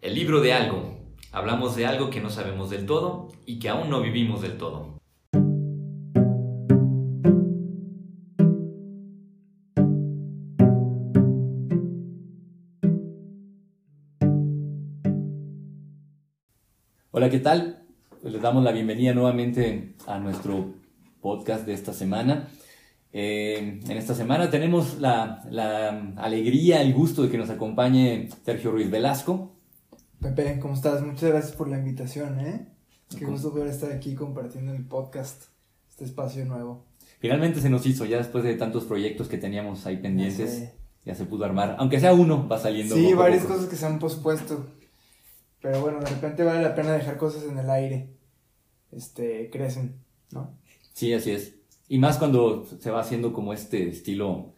El libro de algo. Hablamos de algo que no sabemos del todo y que aún no vivimos del todo. Hola, ¿qué tal? Pues les damos la bienvenida nuevamente a nuestro podcast de esta semana. Eh, en esta semana tenemos la, la, alegría, el gusto de que nos acompañe Sergio Ruiz Velasco. Pepe, ¿cómo estás? Muchas gracias por la invitación, ¿eh? Qué gusto poder estar aquí compartiendo el podcast, este espacio nuevo. Finalmente se nos hizo, ya después de tantos proyectos que teníamos ahí pendientes, ya se pudo armar. Aunque sea uno, va saliendo. Sí, varias cosas que se han pospuesto. Pero bueno, de repente vale la pena dejar cosas en el aire. Este, crecen, ¿no? Sí, así es. Y más cuando se va haciendo como este estilo,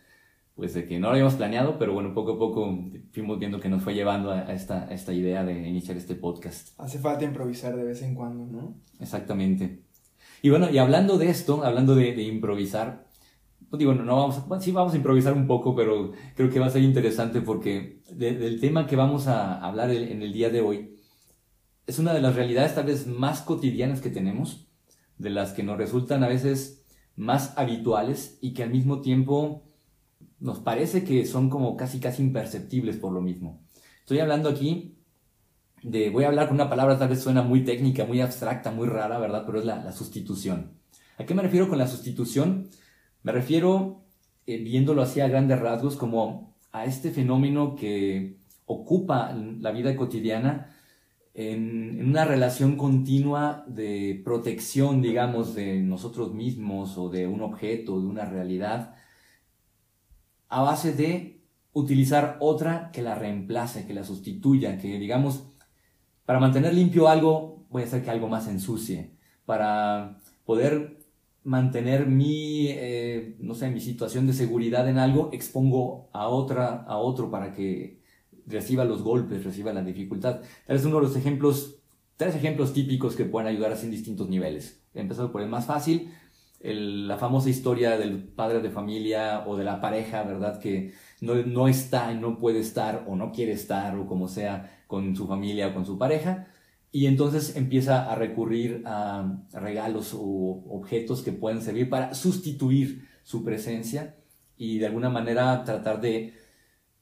pues de que no lo habíamos planeado, pero bueno, poco a poco fuimos viendo que nos fue llevando a esta, esta idea de iniciar este podcast. Hace falta improvisar de vez en cuando, ¿no? Exactamente. Y bueno, y hablando de esto, hablando de, de improvisar, pues digo, no, vamos, bueno, sí vamos a improvisar un poco, pero creo que va a ser interesante porque del tema que vamos a hablar en el día de hoy es una de las realidades tal vez más cotidianas que tenemos, de las que nos resultan a veces más habituales y que al mismo tiempo nos parece que son como casi casi imperceptibles por lo mismo. Estoy hablando aquí de, voy a hablar con una palabra tal vez suena muy técnica, muy abstracta, muy rara, ¿verdad? Pero es la, sustitución. ¿A qué me refiero con la sustitución? Me refiero, eh, viéndolo así a grandes rasgos, como a este fenómeno que ocupa la vida cotidiana en, una relación continua de protección, digamos, de nosotros mismos o de un objeto, de una realidad, a base de utilizar otra que la reemplace, que la sustituya, que digamos, para mantener limpio algo, voy a hacer que algo más ensucie, para poder mantener mi, eh, no sé, mi situación de seguridad en algo, expongo a otra, a otro para que reciba los golpes, reciba la dificultad. Tal vez uno de los ejemplos, tres ejemplos típicos que pueden ayudar así en distintos niveles. Empezando por el más fácil, la famosa historia del padre de familia o de la pareja, ¿verdad? Que no, no está, no puede estar o no quiere estar o como sea con su familia o con su pareja. Y entonces empieza a recurrir a regalos o objetos que pueden servir para sustituir su presencia y de alguna manera tratar de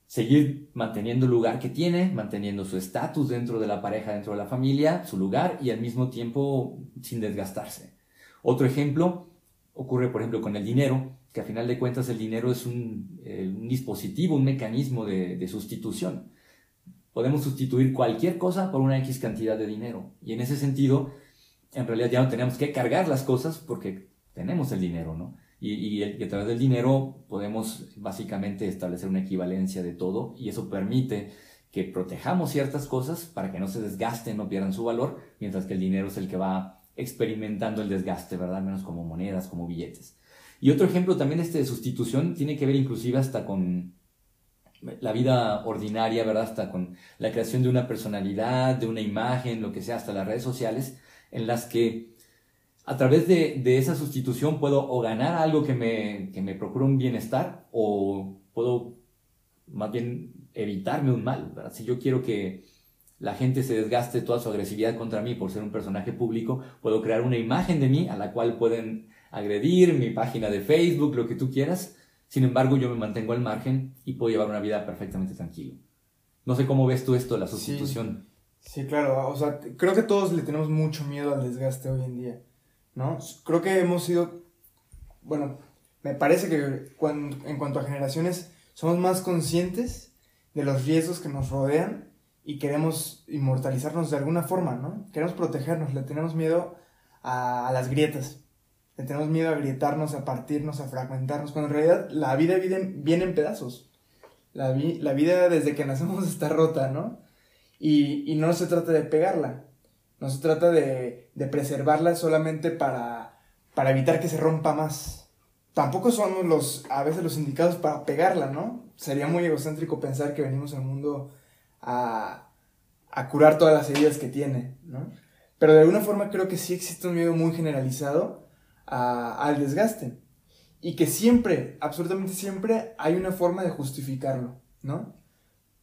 seguir manteniendo el lugar que tiene, manteniendo su estatus dentro de la pareja, dentro de la familia, su lugar y al mismo tiempo sin desgastarse. Otro ejemplo ocurre, por ejemplo, con el dinero, que a final de cuentas el dinero es un, eh, dispositivo, un mecanismo de, de, sustitución. Podemos sustituir cualquier cosa por una X cantidad de dinero. Y en ese sentido, en realidad ya no tenemos que cargar las cosas porque tenemos el dinero, ¿no? y, a través del dinero podemos básicamente establecer una equivalencia de todo y eso permite que protejamos ciertas cosas para que no se desgasten, no pierdan su valor, mientras que el dinero es el que va experimentando el desgaste, ¿verdad? Menos como monedas, como billetes. Y otro ejemplo también este de sustitución tiene que ver inclusive hasta con la vida ordinaria, ¿verdad? Hasta con la creación de una personalidad, de una imagen, lo que sea, hasta las redes sociales, en las que a través de, esa sustitución puedo o ganar algo que me, que me procure un bienestar o puedo más bien evitarme un mal. Si yo quiero que la gente se desgaste toda su agresividad contra mí por ser un personaje público, puedo crear una imagen de mí a la cual pueden agredir, mi página de Facebook, lo que tú quieras. Sin embargo, yo me mantengo al margen y puedo llevar una vida perfectamente tranquila. No sé cómo ves tú esto, la sustitución. Sí, sí, claro. O sea, creo que todos le tenemos mucho miedo al desgaste hoy en día. ¿no? Creo que hemos sido, bueno, me parece que en cuanto a generaciones somos más conscientes de los riesgos que nos rodean y queremos inmortalizarnos de alguna forma, ¿no? Queremos protegernos, le tenemos miedo a, las grietas, le tenemos miedo a grietarnos, a partirnos, a fragmentarnos, cuando en realidad la vida viene, en pedazos. La, la, vida desde que nacemos está rota, ¿no? Y, y no se trata de pegarla, no se trata de, preservarla solamente para, para evitar que se rompa más. Tampoco somos los, a veces los indicados para pegarla, ¿no? Sería muy egocéntrico pensar que venimos al mundo a, curar todas las heridas que tiene, ¿no? Pero de alguna forma creo que sí existe un miedo muy generalizado al desgaste. Y que siempre, absolutamente siempre, hay una forma de justificarlo, ¿no?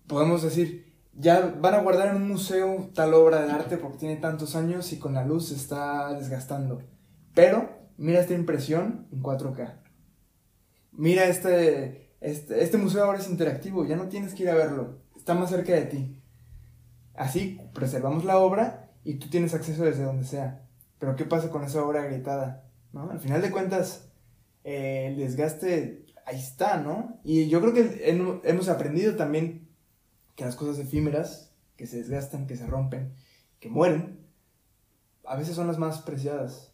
Podemos decir, ya van a guardar en un museo tal obra de arte porque tiene tantos años y con la luz se está desgastando. Pero mira esta impresión en 4K. Mira este, este, este museo ahora es interactivo, ya no tienes que ir a verlo, está más cerca de ti. Así preservamos la obra y tú tienes acceso desde donde sea. Pero ¿qué pasa con esa obra agrietada? ¿No? Al final de cuentas, eh, el desgaste ahí está, ¿no? Y yo creo que hemos aprendido también que las cosas efímeras, que se desgastan, que se rompen, que mueren, a veces son las más preciadas.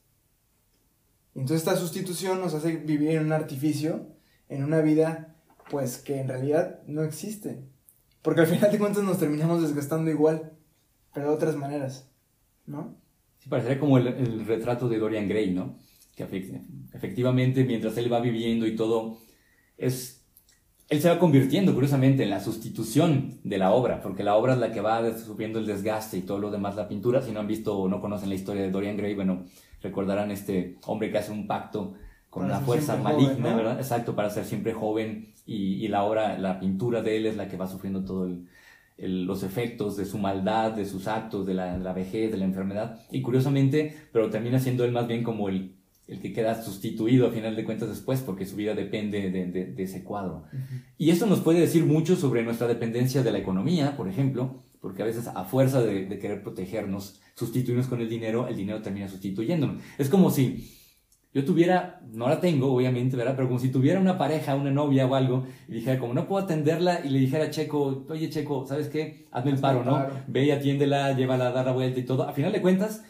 Y entonces esta sustitución nos hace vivir en un artificio, en una vida, pues que en realidad no existe. Porque al final de cuentas nos terminamos desgastando igual, pero de otras maneras, ¿no? Sí, parecería como el, retrato de Dorian Gray, ¿no? Que efectivamente mientras él va viviendo y todo, es él se va convirtiendo, curiosamente, en la sustitución de la obra, porque la obra es la que va sufriendo el desgaste y todo lo demás, la pintura. Si no han visto o no conocen la historia de Dorian Gray, bueno, recordarán este hombre que hace un pacto con la fuerza maligna, ¿verdad? Exacto, para ser siempre joven y, la obra, la pintura de él es la que va sufriendo todos los efectos de su maldad, de sus actos, de la, de la vejez, de la enfermedad. Y curiosamente, pero termina siendo él más bien como el el que queda sustituido a final de cuentas después, porque su vida depende de, ese cuadro. Y esto nos puede decir mucho sobre nuestra dependencia de la economía, por ejemplo, porque a veces a fuerza de, querer protegernos, sustituirnos con el dinero, el dinero termina sustituyéndonos. Es como si yo tuviera, no la tengo obviamente, ¿verdad? Pero como si tuviera una pareja, una novia o algo, y dijera, como no puedo atenderla, y le dijera a Checo, oye Checo, ¿sabes qué? Hazme el paro, ¿no? Ve y atiéndela, llévala a dar la vuelta y todo. A final de cuentas,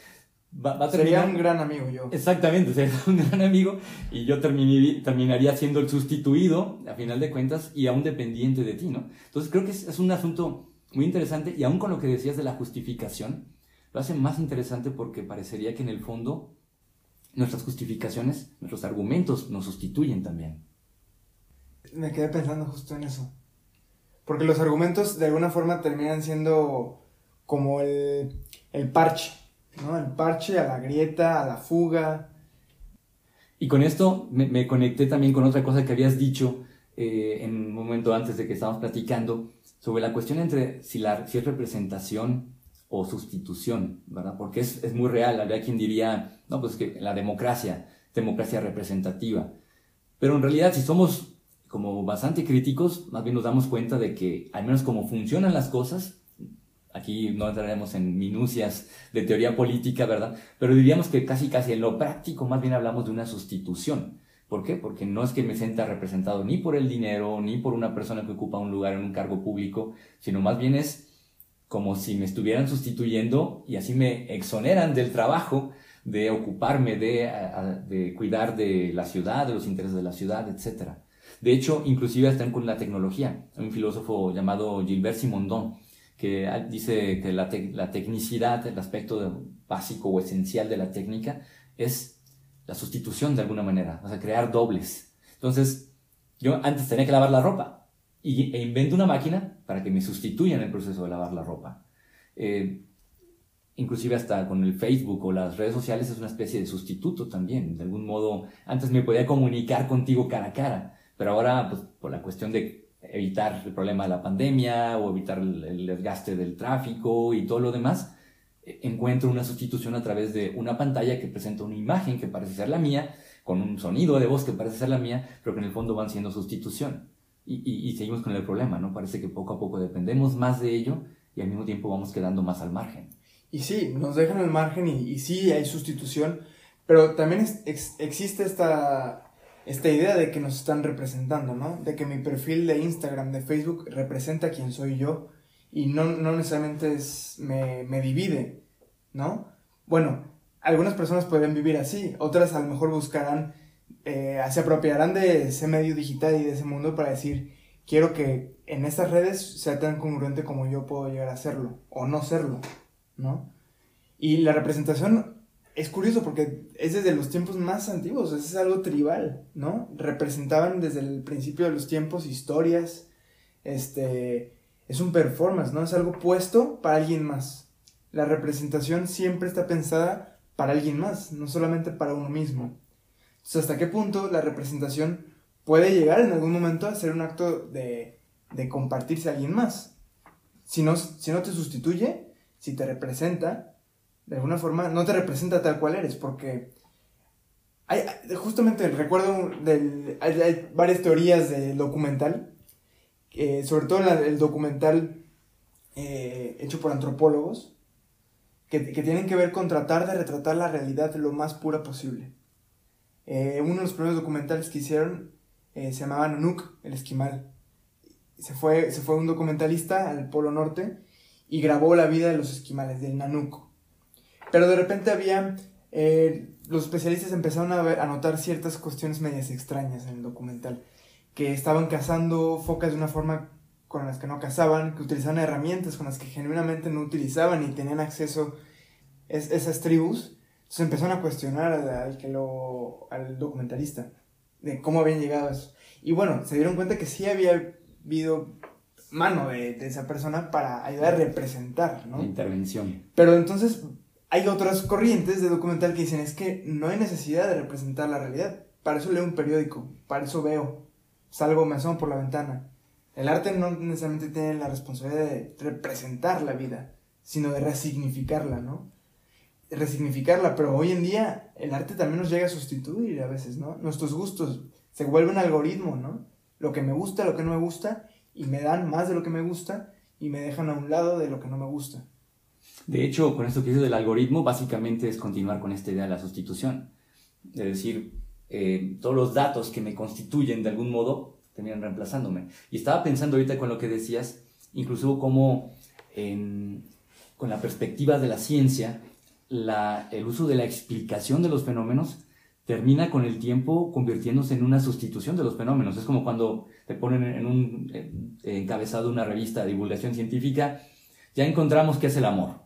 sería un gran amigo yo. Exactamente, sería un gran amigo y yo terminaría siendo el sustituido, a final de cuentas, y aún dependiente de ti, ¿no? Entonces creo que es, un asunto muy interesante y aún con lo que decías de la justificación, lo hace más interesante porque parecería que en el fondo nuestras justificaciones, nuestros argumentos nos sustituyen también. Me quedé pensando justo en eso. Porque los argumentos de alguna forma terminan siendo como el, el parche ¿no? El parche a la grieta, a la fuga. Y con esto me, conecté también con otra cosa que habías dicho eh, en un momento antes de que estábamos platicando sobre la cuestión entre si, la, si es representación o sustitución, ¿verdad? Porque es, es muy real, habría quien diría, no, pues que la democracia, democracia representativa. Pero en realidad, si somos como bastante críticos, más bien nos damos cuenta de que, al menos como funcionan las cosas, Aquí no entraremos en minucias de teoría política, ¿verdad? Pero diríamos que casi casi en lo práctico más bien hablamos de una sustitución. ¿Por qué? Porque no es que me sienta representado ni por el dinero, ni por una persona que ocupa un lugar en un cargo público, sino más bien es como si me estuvieran sustituyendo y así me exoneran del trabajo de ocuparme, de, de cuidar de la ciudad, de los intereses de la ciudad, etc. De hecho, inclusive están con la tecnología. Hay un filósofo llamado Gilbert Simondon que dice que la, la tecnicidad, el aspecto básico o esencial de la técnica, es la sustitución de alguna manera, o sea, crear dobles. Entonces, yo antes tenía que lavar la ropa y, e invento una máquina para que me sustituya en el proceso de lavar la ropa. Eh, inclusive hasta con el Facebook o las redes sociales es una especie de sustituto también. De algún modo, antes me podía comunicar contigo cara a cara, pero ahora, pues, por la cuestión de evitar el problema de la pandemia o evitar el, desgaste del tráfico y todo lo demás, eh, encuentro una sustitución a través de una pantalla que presenta una imagen que parece ser la mía, con un sonido de voz que parece ser la mía, pero que en el fondo van siendo sustitución. Y, y, seguimos con el problema, ¿no? Parece que poco a poco dependemos más de ello y al mismo tiempo vamos quedando más al margen. Y sí, nos dejan al margen y, sí hay sustitución, pero también existe esta esta idea de que nos están representando, ¿no? De que mi perfil de Instagram, de Facebook, representa a quien soy yo y no, no necesariamente es, me, me divide, ¿no? Bueno, algunas personas pueden vivir así, otras a lo mejor buscarán, eh, se apropiarán de ese medio digital y de ese mundo para decir, quiero que en estas redes sea tan congruente como yo puedo llegar a serlo, o no serlo, ¿no? Y la representación es curioso porque es desde los tiempos más antiguos, es algo tribal, ¿no? Representaban desde el principio de los tiempos historias, este, es un performance, ¿no? Es algo puesto para alguien más. La representación siempre está pensada para alguien más, no solamente para uno mismo. Entonces, ¿hasta qué punto la representación puede llegar en algún momento a ser un acto de, de compartirse a alguien más? Si no, si no te sustituye, si te representa, de alguna forma, no te representa tal cual eres, porque hay, justamente recuerdo del, hay, varias teorías del documental, sobre todo el documental eh, hecho por antropólogos, que, que, tienen que ver con tratar de retratar la realidad lo más pura posible. Eh, uno de los primeros documentales que hicieron eh, se llamaba Nunuk, el esquimal. Se fue, se fue un documentalista al Polo Norte y grabó la vida de los esquimales, del Nanuk. Pero de repente había eh, los especialistas empezaron a, ver, a notar ciertas cuestiones medias extrañas en el documental, que estaban cazando focas de una forma con las que no cazaban, que utilizaban herramientas con las que genuinamente no utilizaban y tenían acceso a esas tribus. Entonces empezaron a cuestionar al, que lo, al documentalista de cómo habían llegado a eso. Y bueno, se dieron cuenta que sí había habido mano de, de esa persona para ayudar a representar, ¿no? intervención. Pero entonces hay otras corrientes de documental que dicen es que no hay necesidad de representar la realidad. Para eso leo un periódico, para eso veo, salgo, me asomo por la ventana. El arte no necesariamente tiene la responsabilidad de representar la vida, sino de resignificarla, ¿no? Resignificarla, pero hoy en día el arte también nos llega a sustituir a veces, ¿no? Nuestros gustos se vuelven algoritmo, ¿no? Lo que me gusta, lo que no me gusta, y me dan más de lo que me gusta, y me dejan a un lado de lo que no me gusta. De hecho, con esto que dice del algoritmo, básicamente es continuar con esta idea de la sustitución. Es decir, eh, todos los datos que me constituyen de algún modo terminan reemplazándome. Y estaba pensando ahorita con lo que decías, incluso como con la perspectiva de la ciencia, el uso de la explicación de los fenómenos termina con el tiempo convirtiéndose en una sustitución de los fenómenos. Es como cuando te ponen en un encabezado una revista de divulgación científica, ya encontramos qué es el amor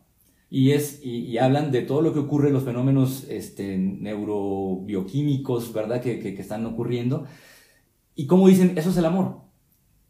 y, es, y, hablan de todo lo que ocurre, los fenómenos este, neurobioquímicos, ¿verdad?, que, que, están ocurriendo. Y cómo dicen, eso es el amor.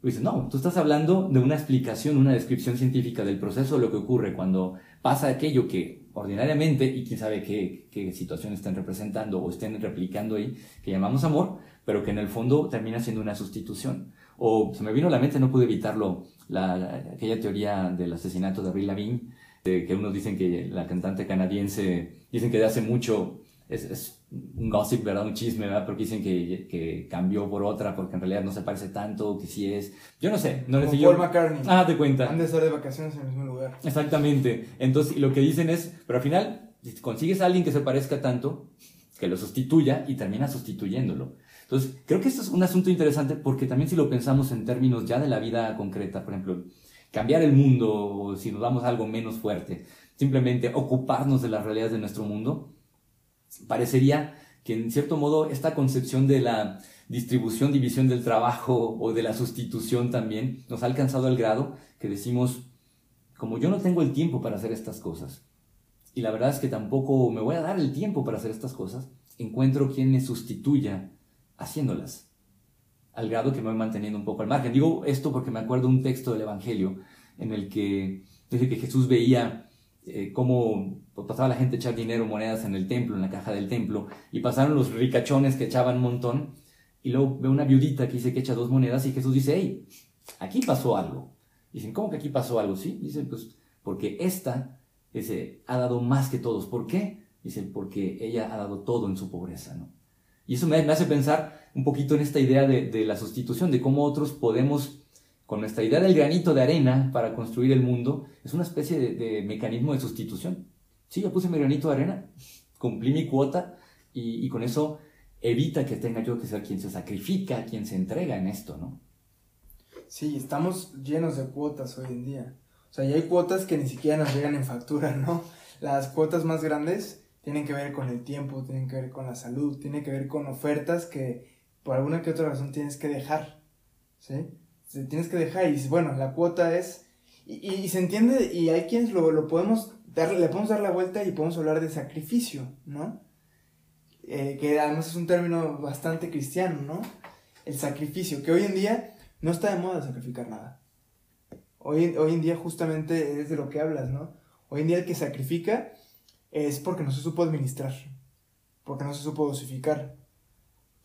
dicen, no, tú estás hablando de una explicación, una descripción científica del proceso de lo que ocurre cuando pasa aquello que ordinariamente, y quién sabe qué, qué situación estén representando o estén replicando ahí, que llamamos amor, pero que en el fondo termina siendo una sustitución. O se me vino a la mente, no pude evitarlo, la, aquella teoría del asesinato de Avril Lavigne, que unos dicen que la cantante canadiense, dicen que de hace mucho, es, es un gossip, ¿verdad? Un chisme, ¿verdad? Porque dicen que, que, cambió por otra porque en realidad no se parece tanto, que sí es. Yo no sé, no le Como Paul McCartney. Ah, te cuenta. Han de estar de vacaciones en el mismo lugar. Exactamente. Entonces, lo que dicen es, pero al final, si consigues a alguien que se parezca tanto, que lo sustituya y termina sustituyéndolo. Entonces, creo que esto es un asunto interesante porque también si lo pensamos en términos ya de la vida concreta, por ejemplo, cambiar el mundo, o si nos damos algo menos fuerte, simplemente ocuparnos de las realidades de nuestro mundo, parecería que en cierto modo esta concepción de la distribución, división del trabajo o de la sustitución también nos ha alcanzado al grado que decimos, como yo no tengo el tiempo para hacer estas cosas, y la verdad es que tampoco me voy a dar el tiempo para hacer estas cosas, encuentro quien me sustituya haciéndolas al grado que me voy manteniendo un poco al margen. Digo esto porque me acuerdo un texto del Evangelio en el que dice que Jesús veía eh, cómo pasaba la gente a echar dinero, monedas en el templo, en la caja del templo, y pasaron los ricachones que echaban un montón, y luego ve una viudita que dice que echa dos monedas, y Jesús dice, hey, aquí pasó algo. Dicen, ¿cómo que aquí pasó algo? Sí, dicen, pues porque esta dice, ha dado más que todos. ¿Por qué? Dicen, porque ella ha dado todo en su pobreza, ¿no? Y eso me, hace pensar un poquito en esta idea de, la sustitución, de cómo otros podemos, con nuestra idea del granito de arena para construir el mundo, es una especie de, mecanismo de sustitución. Sí, yo puse mi granito de arena, cumplí mi cuota y, con eso evita que tenga yo que ser quien se sacrifica, quien se entrega en esto, ¿no? Sí, estamos llenos de cuotas hoy en día. O sea, y hay cuotas que ni siquiera nos llegan en factura, ¿no? Las cuotas más grandes tienen que ver con el tiempo, tienen que ver con la salud, tienen que ver con ofertas que por alguna que otra razón tienes que dejar, ¿sí? Tienes que dejar y bueno, la cuota es, y, se entiende, y hay quienes lo, lo, podemos dar, le podemos dar la vuelta y podemos hablar de sacrificio, ¿no? Eh, que además es un término bastante cristiano, ¿no? El sacrificio, que hoy en día no está de moda sacrificar nada. Hoy, hoy en día justamente es de lo que hablas, ¿no? Hoy en día el que sacrifica es porque no se supo administrar, porque no se supo dosificar,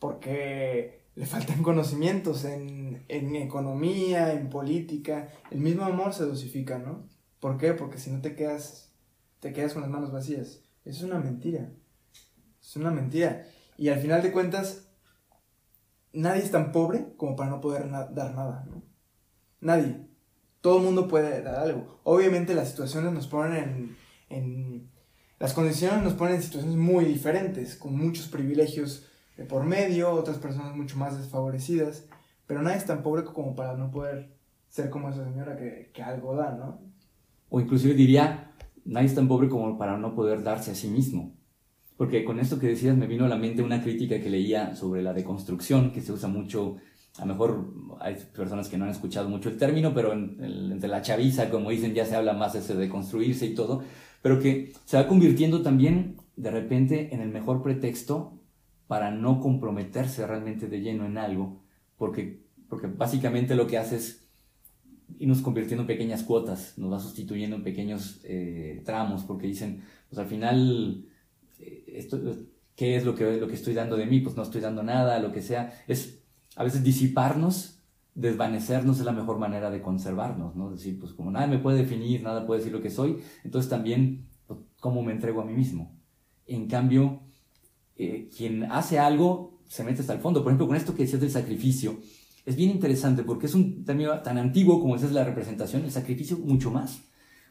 porque le faltan conocimientos en, en economía, en política. El mismo amor se dosifica, ¿no? ¿Por qué? Porque si no te quedas, te quedas con las manos vacías. Es una mentira. Es una mentira. Y al final de cuentas, nadie es tan pobre como para no poder dar nada, ¿no? Nadie. Todo el mundo puede dar algo. Obviamente las situaciones nos ponen en, en, Las condiciones nos ponen en situaciones muy diferentes, con muchos privilegios de por medio, otras personas mucho más desfavorecidas, pero nadie es tan pobre como para no poder ser como esa señora que, que algo da, ¿no? O inclusive diría, nadie es tan pobre como para no poder darse a sí mismo. Porque con esto que decías me vino a la mente una crítica que leía sobre la deconstrucción, que se usa mucho, a lo mejor hay personas que no han escuchado mucho el término, pero entre la chaviza, como dicen, ya se habla más de ese deconstruirse y todo, pero que se va convirtiendo también de repente en el mejor pretexto para no comprometerse realmente de lleno en algo, porque, porque básicamente lo que hace es irnos convirtiendo en pequeñas cuotas, nos va sustituyendo en pequeños eh, tramos, porque dicen, pues al final esto, ¿qué es lo que, lo que estoy dando de mí? Pues no estoy dando nada, lo que sea. Es a veces disiparnos, desvanecernos es la mejor manera de conservarnos, ¿no? Decir, pues como nada me puede definir, nada puede decir lo que soy, entonces también, pues, ¿cómo me entrego a mí mismo? En cambio, eh, quien hace algo se mete hasta el fondo. Por ejemplo, con esto que decías del sacrificio, es bien interesante porque es un término tan antiguo como esa es la representación, el sacrificio mucho más.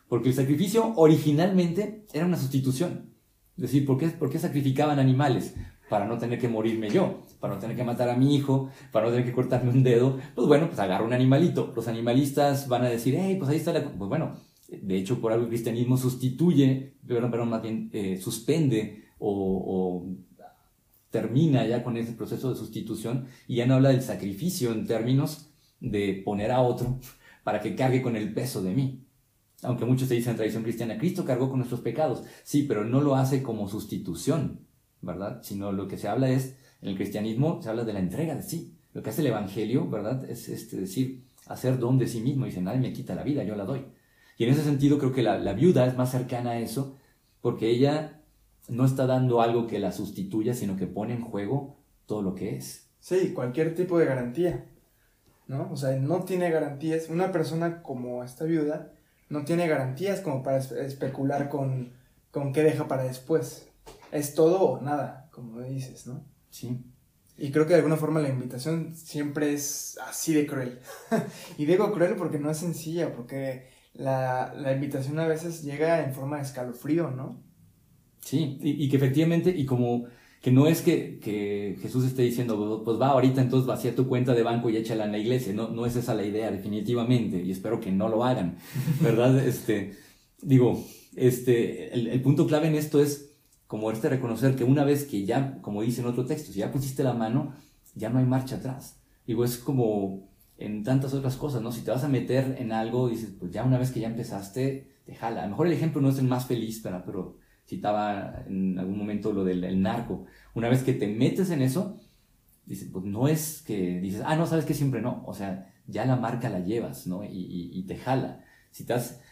Porque el sacrificio originalmente era una sustitución. Es decir, ¿por qué, ¿por qué sacrificaban animales? Para no tener que morirme yo, para no tener que matar a mi hijo, para no tener que cortarme un dedo. Pues bueno, pues agarro un animalito. Los animalistas van a decir, hey, pues ahí está la... Pues bueno, de hecho, por algo el cristianismo sustituye, pero, pero más bien eh, suspende o, o termina ya con ese proceso de sustitución y ya no habla del sacrificio en términos de poner a otro para que cargue con el peso de mí aunque muchos se dicen en tradición cristiana, Cristo cargó con nuestros pecados. Sí, pero no lo hace como sustitución, ¿verdad? Sino lo que se habla es, en el cristianismo se habla de la entrega de sí. Lo que hace el Evangelio, ¿verdad? Es este, decir, hacer don de sí mismo. Dice, nadie me quita la vida, yo la doy. Y en ese sentido creo que la viuda es más cercana a eso, porque ella no está dando algo que la sustituya, sino que pone en juego todo lo que es. Sí, cualquier tipo de garantía, ¿no? O sea, no tiene garantías. Una persona como esta viuda no tiene garantías como para especular con, con qué deja para después. Es todo o nada, como dices, ¿no? Sí. Y creo que de alguna forma la invitación siempre es así de cruel. y digo cruel porque no es sencilla, porque la, la, invitación a veces llega en forma de escalofrío, ¿no? Sí, y, y que efectivamente, y como que no es que, que, Jesús esté diciendo, pues va ahorita entonces vacía tu cuenta de banco y échala en la iglesia, no, no es esa la idea definitivamente, y espero que no lo hagan, ¿verdad? este, digo, este, el, el, punto clave en esto es como este reconocer que una vez que ya, como dice en otro texto, si ya pusiste la mano, ya no hay marcha atrás. Digo, es como en tantas otras cosas, ¿no? Si te vas a meter en algo, dices, pues ya una vez que ya empezaste, te jala. A lo mejor el ejemplo no es el más feliz, pero citaba en algún momento lo del narco. Una vez que te metes en eso, dices, pues no es que dices, ah, no, sabes que siempre no. O sea, ya la marca la llevas, ¿no? Y, te jala. Si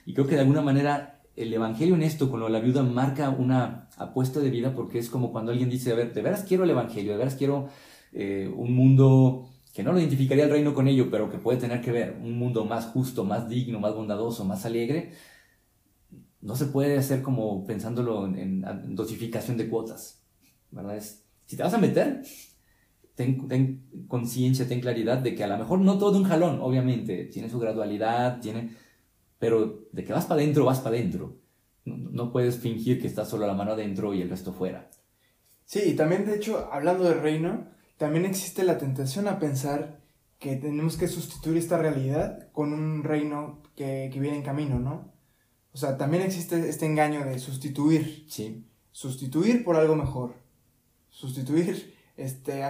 y creo que de alguna manera el evangelio en esto, con lo de la viuda, marca una apuesta de vida porque es como cuando alguien dice, a ver, de veras quiero el evangelio, de veras quiero eh, un mundo que no lo identificaría el reino con ello, pero que puede tener que ver, un mundo más justo, más digno, más bondadoso, más alegre, no se puede hacer como pensándolo en, dosificación de cuotas, ¿verdad? Es, si te vas a meter, ten, conciencia, ten claridad de que a lo mejor no todo de un jalón, obviamente, tiene su gradualidad, tiene, pero de que vas para adentro, vas para adentro. No, puedes fingir que estás solo la mano adentro y el resto fuera. Sí, y también de hecho, hablando de reino, también existe la tentación a pensar que tenemos que sustituir esta realidad con un reino que, que viene en camino, ¿no? O sea, también existe este engaño de sustituir. Sí. Sustituir por algo mejor. Sustituir este,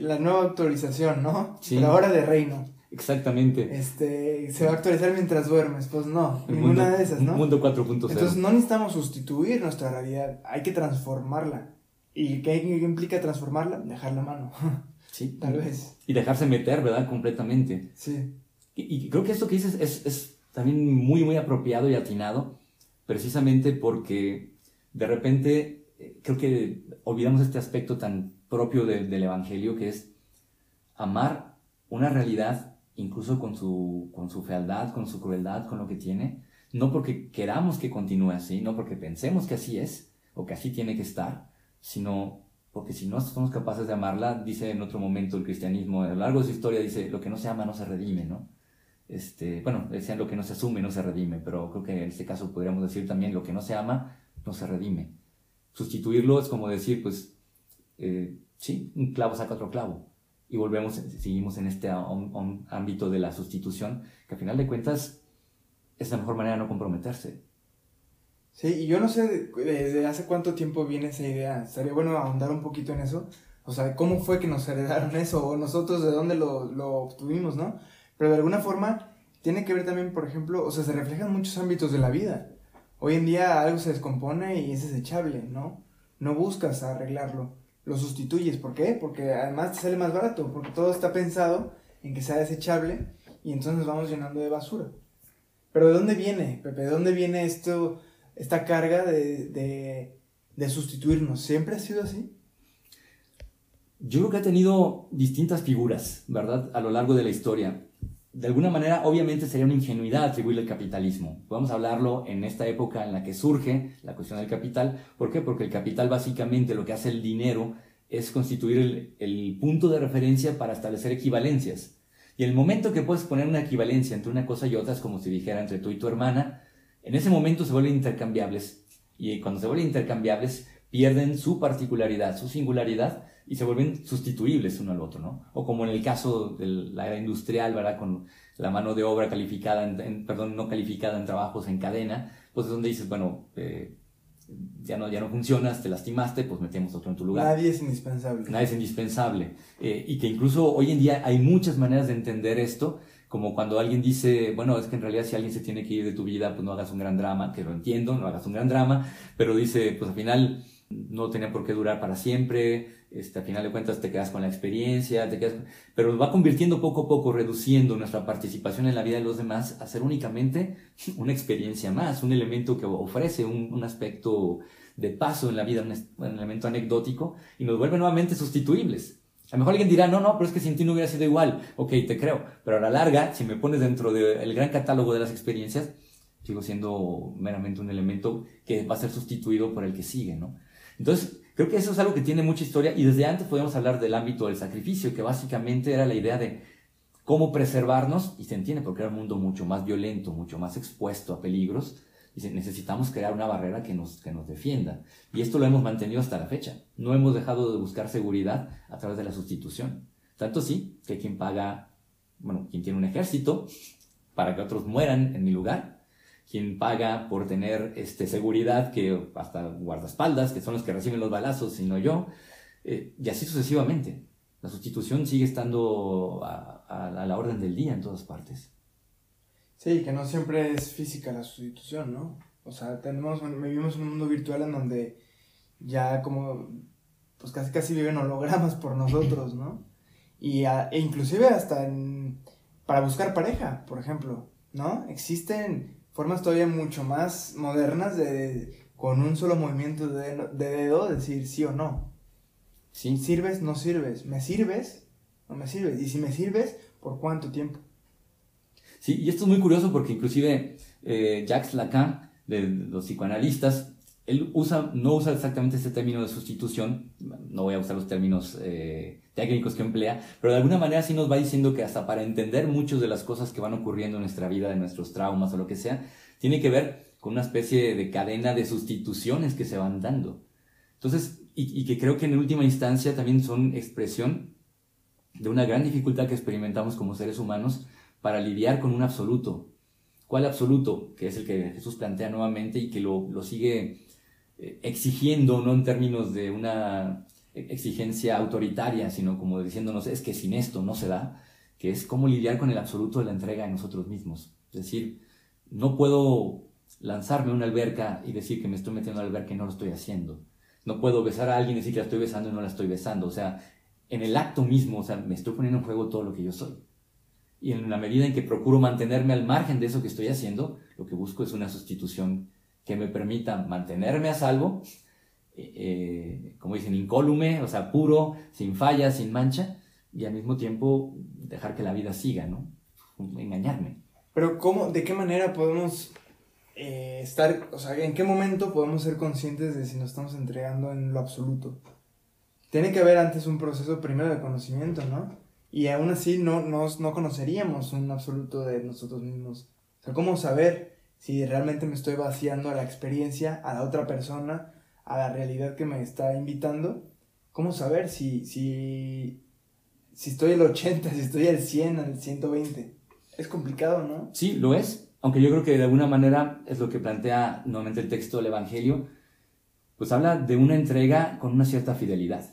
la nueva actualización, ¿no? Sí. La hora de reino. Exactamente. Este, se va a actualizar mientras duermes. Pues no, ninguna de esas, ¿no? Mundo 4.0. Entonces no necesitamos sustituir nuestra realidad, hay que transformarla. ¿Y qué implica transformarla? Dejar la mano. Sí. Tal vez. Y dejarse meter, ¿verdad? Completamente. Sí. Y, y creo que esto que dices es, es también muy, muy apropiado y atinado, precisamente porque de repente eh, creo que olvidamos este aspecto tan propio del Evangelio que es, amar una realidad, incluso con su, con su fealdad, con su crueldad, con lo que tiene, no porque queramos que continúe así, no porque pensemos que así es o que así tiene que estar, sino porque si no somos capaces de amarla, dice en otro momento el cristianismo, a lo largo de su historia dice, lo que no se ama no se redime, ¿no? Este, bueno, decían lo que no se asume no se redime, pero creo que en este caso podríamos decir también lo que no se ama no se redime. Sustituirlo es como decir, pues, eh, sí, un clavo saca otro clavo. Y volvemos, seguimos en este ámbito de la sustitución, que al final de cuentas es la mejor manera de no comprometerse. Sí, y yo no sé desde hace cuánto tiempo viene esa idea. Estaría bueno ahondar un poquito en eso. O sea, ¿cómo fue que nos heredaron eso? O nosotros de dónde lo, lo obtuvimos, ¿no? Pero de alguna forma tiene que ver también, por ejemplo, o sea, se reflejan muchos ámbitos de la vida. Hoy en día algo se descompone y es desechable, ¿no? No buscas arreglarlo, lo sustituyes. ¿Por qué? Porque además te sale más barato, porque todo está pensado en que sea desechable y entonces vamos llenando de basura. Pero ¿de dónde viene, Pepe? ¿De dónde viene esto, esta carga de, de, de sustituirnos? ¿Siempre ha sido así? Yo creo que ha tenido distintas figuras, ¿verdad? A lo largo de la historia de alguna manera, obviamente sería una ingenuidad atribuirle el capitalismo. Podemos hablarlo en esta época en la que surge la cuestión del capital. ¿Por qué? Porque el capital básicamente lo que hace el dinero es constituir el, punto de referencia para establecer equivalencias. Y el momento que puedes poner una equivalencia entre una cosa y otra es como si dijera entre tú y tu hermana, en ese momento se vuelven intercambiables. Y cuando se vuelven intercambiables, pierden su particularidad, su singularidad y se vuelven sustituibles uno al otro, ¿no? O como en el caso de la era industrial, ¿verdad? Con la mano de obra calificada, en, perdón, no calificada en trabajos en cadena, pues es donde dices, bueno, eh, ya, no, ya no funcionas, te lastimaste, pues metemos otro en tu lugar. Nadie es indispensable. Nadie es indispensable. Eh, y que incluso hoy en día hay muchas maneras de entender esto, como cuando alguien dice, bueno, es que en realidad si alguien se tiene que ir de tu vida, pues no hagas un gran drama, que lo entiendo, no hagas un gran drama, pero dice, pues al final no tenía por qué durar para siempre, este, al final de cuentas te quedas con la experiencia, te quedas, pero va convirtiendo poco a poco, reduciendo nuestra participación en la vida de los demás a ser únicamente una experiencia más, un elemento que ofrece un, aspecto de paso en la vida, un, elemento anecdótico, y nos vuelve nuevamente sustituibles. A lo mejor alguien dirá, no, no, pero es que sin ti no hubiera sido igual. Ok, te creo. Pero a la larga, si me pones dentro del gran catálogo de las experiencias, sigo siendo meramente un elemento que va a ser sustituido por el que sigue, ¿no? Entonces, creo que eso es algo que tiene mucha historia y desde antes podemos hablar del ámbito del sacrificio, que básicamente era la idea de cómo preservarnos, y se entiende porque era un mundo mucho más violento, mucho más expuesto a peligros, y necesitamos crear una barrera que nos, que nos defienda. Y esto lo hemos mantenido hasta la fecha. No hemos dejado de buscar seguridad a través de la sustitución. Tanto sí que quien paga, bueno, quien tiene un ejército para que otros mueran en mi lugar, quien paga por tener este, seguridad, que hasta guardaespaldas, que son los que reciben los balazos, sino yo, eh, y así sucesivamente. La sustitución sigue estando a, la orden del día en todas partes. Sí, que no siempre es física la sustitución, ¿no? O sea, tenemos, vivimos en un mundo virtual en donde ya como, pues casi casi viven hologramas por nosotros, ¿no? Y e inclusive hasta para buscar pareja, por ejemplo, ¿no? Existen formas todavía mucho más modernas de con un solo movimiento de, dedo decir sí o no. Sí. ¿Sirves? ¿No sirves? ¿Me sirves? ¿No me sirves? Y si me sirves, ¿por cuánto tiempo? Sí, y esto es muy curioso porque inclusive eh, Jacques Lacan, de los psicoanalistas, él usa, no usa exactamente este término de sustitución, no voy a usar los términos eh, técnicos que emplea, pero de alguna manera sí nos va diciendo que hasta para entender muchas de las cosas que van ocurriendo en nuestra vida, de nuestros traumas o lo que sea, tiene que ver con una especie de cadena de sustituciones que se van dando. Entonces, y, que creo que en última instancia también son expresión de una gran dificultad que experimentamos como seres humanos para lidiar con un absoluto. ¿Cuál absoluto? Que es el que Jesús plantea nuevamente y que lo, lo sigue eh, exigiendo, no en términos de una exigencia autoritaria, sino como diciéndonos es que sin esto no se da, que es cómo lidiar con el absoluto de la entrega de nosotros mismos. Es decir, no puedo lanzarme a una alberca y decir que me estoy metiendo a la alberca y no lo estoy haciendo. No puedo besar a alguien y decir que la estoy besando y no la estoy besando. O sea, en el acto mismo, o sea, me estoy poniendo en juego todo lo que yo soy. Y en la medida en que procuro mantenerme al margen de eso que estoy haciendo, lo que busco es una sustitución que me permita mantenerme a salvo, eh, como dicen, incólume, o sea, puro, sin falla, sin mancha, y al mismo tiempo dejar que la vida siga, ¿no? Engañarme. Pero ¿cómo, de qué manera podemos eh, estar, o sea, en qué momento podemos ser conscientes de si nos estamos entregando en lo absoluto? Tiene que haber antes un proceso primero de conocimiento, ¿no? Y aún así no, no, no conoceríamos un absoluto de nosotros mismos. O sea, ¿cómo saber si realmente me estoy vaciando a la experiencia, a la otra persona, a la realidad que me está invitando? ¿Cómo saber si, si, si estoy al 80, si estoy al 100, al 120? Es complicado, ¿no? Sí, lo es. Aunque yo creo que de alguna manera es lo que plantea nuevamente el texto del Evangelio, pues habla de una entrega con una cierta fidelidad.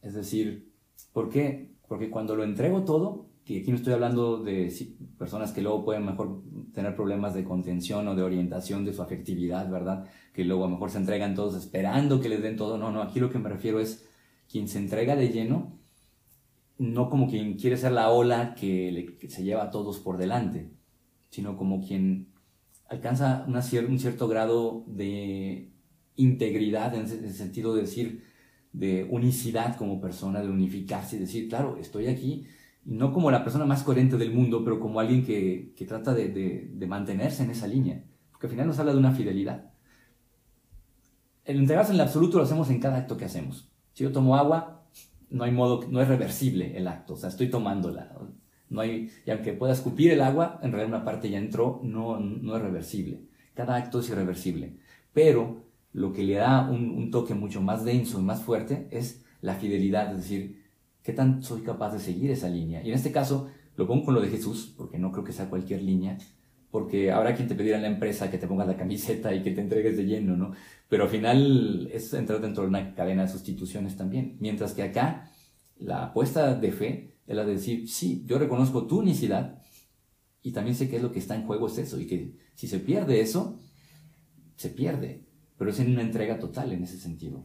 Es decir, ¿por qué? Porque cuando lo entrego todo, y aquí no estoy hablando de personas que luego pueden mejor tener problemas de contención o de orientación de su afectividad, ¿verdad? Que luego a lo mejor se entregan todos esperando que les den todo. No, no, aquí lo que me refiero es quien se entrega de lleno, no como quien quiere ser la ola que, se lleva a todos por delante, sino como quien alcanza un cierto grado de integridad en el sentido de decir, de unicidad como persona, de unificarse y decir, claro, estoy aquí no como la persona más coherente del mundo, pero como alguien que, que trata de, de, mantenerse en esa línea. Porque al final nos habla de una fidelidad. El entregarse en el absoluto lo hacemos en cada acto que hacemos. Si yo tomo agua, no hay modo, no es reversible el acto, o sea, estoy tomándola. No hay, y aunque pueda escupir el agua, en realidad una parte ya entró, no, no es reversible. Cada acto es irreversible. Pero lo que le da un, un toque mucho más denso y más fuerte es la fidelidad, es decir, ¿Qué tan soy capaz de seguir esa línea? Y en este caso lo pongo con lo de Jesús, porque no creo que sea cualquier línea, porque habrá quien te pedirá en la empresa que te pongas la camiseta y que te entregues de lleno, ¿no? Pero al final es entrar dentro de una cadena de sustituciones también. Mientras que acá la apuesta de fe es la de decir, sí, yo reconozco tu unicidad y también sé que es lo que está en juego es eso y que si se pierde eso, se pierde, pero es en una entrega total en ese sentido.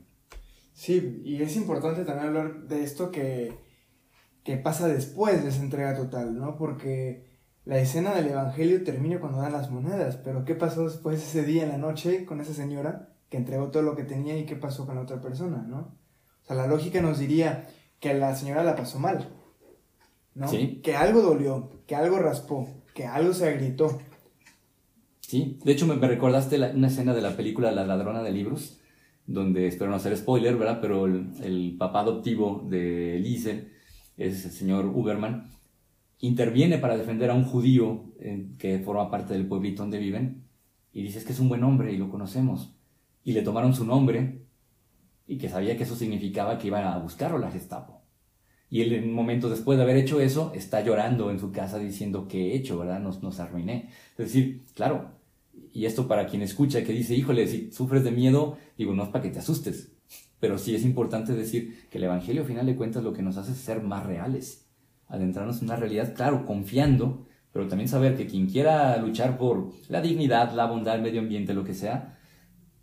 Sí, y es importante también hablar de esto que, que pasa después de esa entrega total, ¿no? Porque la escena del Evangelio termina cuando dan las monedas, pero ¿qué pasó después ese día en la noche con esa señora que entregó todo lo que tenía y qué pasó con la otra persona, ¿no? O sea, la lógica nos diría que la señora la pasó mal, ¿no? Sí. Que algo dolió, que algo raspó, que algo se agrietó. Sí, de hecho me, recordaste una escena de la película La ladrona de libros, donde, espero no hacer spoiler, ¿verdad? Pero el, papá adoptivo de Lise, es el señor Uberman, interviene para defender a un judío eh, que forma parte del pueblito donde viven y dice es que es un buen hombre y lo conocemos. Y le tomaron su nombre y que sabía que eso significaba que iban a buscarlo la Gestapo. Y él, en un momento después de haber hecho eso, está llorando en su casa diciendo, ¿qué he hecho, verdad? Nos, nos arruiné. Es decir, claro, y esto para quien escucha que dice, híjole, si sufres de miedo, digo, no es para que te asustes, pero sí es importante decir que el Evangelio, al final de cuentas, lo que nos hace es ser más reales, adentrarnos en una realidad, claro, confiando, pero también saber que quien quiera luchar por la dignidad, la bondad, el medio ambiente, lo que sea,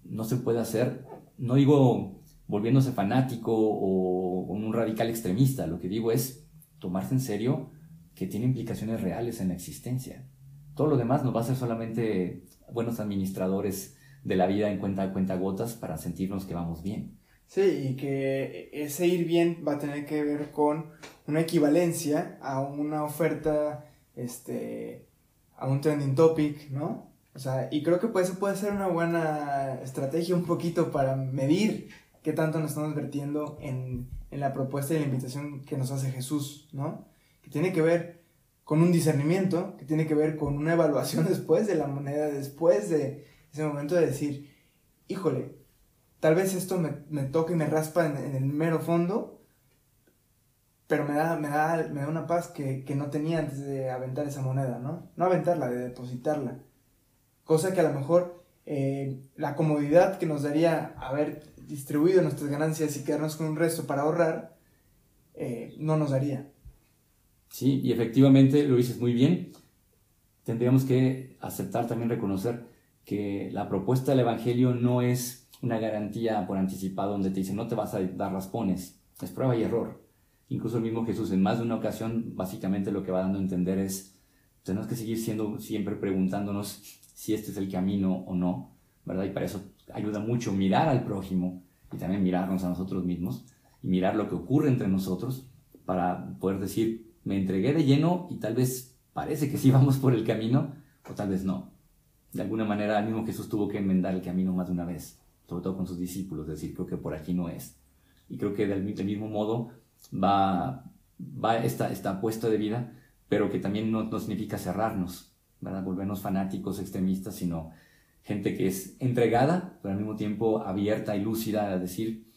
no se puede hacer, no digo volviéndose fanático o un radical extremista, lo que digo es tomarse en serio que tiene implicaciones reales en la existencia. Todo lo demás nos va a hacer solamente buenos administradores de la vida en cuenta, cuenta gotas para sentirnos que vamos bien. Sí, y que ese ir bien va a tener que ver con una equivalencia a una oferta, este, a un trending topic, ¿no? O sea, y creo que pues, puede ser una buena estrategia un poquito para medir qué tanto nos estamos vertiendo en, en la propuesta y la invitación que nos hace Jesús, ¿no? Que tiene que ver con un discernimiento que tiene que ver con una evaluación después de la moneda, después de ese momento de decir, híjole, tal vez esto me, me toque y me raspa en, el mero fondo, pero me da, me da, me da una paz que, no tenía antes de aventar esa moneda, ¿no? No aventarla, de depositarla. Cosa que a lo mejor eh, la comodidad que nos daría haber distribuido nuestras ganancias y quedarnos con un resto para ahorrar, eh, no nos daría. Sí, y efectivamente lo dices muy bien. Tendríamos que aceptar también reconocer que la propuesta del Evangelio no es una garantía por anticipado donde te dice no te vas a dar raspones, es prueba y error. Incluso el mismo Jesús en más de una ocasión básicamente lo que va dando a entender es tenemos que seguir siendo siempre preguntándonos si este es el camino o no, ¿verdad? Y para eso ayuda mucho mirar al prójimo y también mirarnos a nosotros mismos y mirar lo que ocurre entre nosotros para poder decir, me entregué de lleno y tal vez parece que sí vamos por el camino, o tal vez no. De alguna manera, el mismo Jesús tuvo que enmendar el camino más de una vez, sobre todo con sus discípulos, es decir, creo que por aquí no es. Y creo que del, mismo modo va, va esta, esta apuesta de vida, pero que también no, no significa cerrarnos, ¿verdad? volvernos fanáticos, extremistas, sino gente que es entregada, pero al mismo tiempo abierta y lúcida a decir,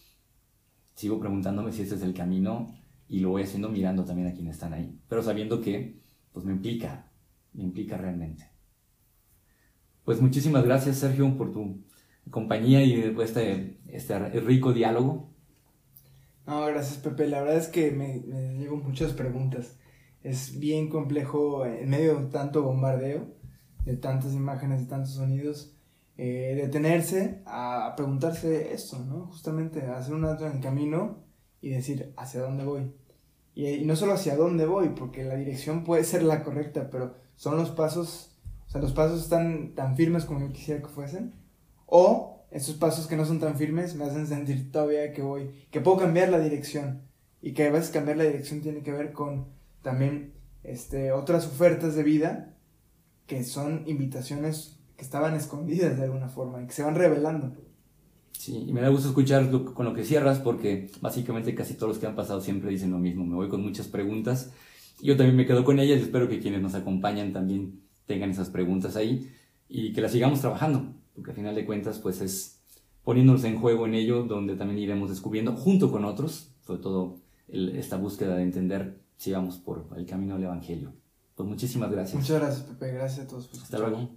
sigo preguntándome si este es el camino y lo voy haciendo mirando también a quienes están ahí, pero sabiendo que pues me implica, me implica realmente. Pues muchísimas gracias Sergio por tu compañía y este, este rico diálogo. No, gracias Pepe, la verdad es que me, me llevo muchas preguntas. Es bien complejo en medio de tanto bombardeo, de tantas imágenes, de tantos sonidos, eh, detenerse a preguntarse esto, ¿no? Justamente hacer un alto en el camino y decir hacia dónde voy. Y, no solo hacia dónde voy, porque la dirección puede ser la correcta, pero son los pasos, o sea, los pasos están tan firmes como yo quisiera que fuesen, o esos pasos que no son tan firmes me hacen sentir todavía que voy, que puedo cambiar la dirección, y que a veces cambiar la dirección tiene que ver con también este, otras ofertas de vida que son invitaciones que estaban escondidas de alguna forma y que se van revelando. Sí, y me da gusto escuchar con lo que cierras porque básicamente casi todos los que han pasado siempre dicen lo mismo. Me voy con muchas preguntas. Yo también me quedo con ellas y espero que quienes nos acompañan también tengan esas preguntas ahí y que las sigamos trabajando, porque al final de cuentas pues es poniéndonos en juego en ello donde también iremos descubriendo junto con otros, sobre todo esta búsqueda de entender si vamos por el camino del Evangelio. Pues muchísimas gracias. Muchas gracias, Pepe. Gracias a todos. Hasta luego.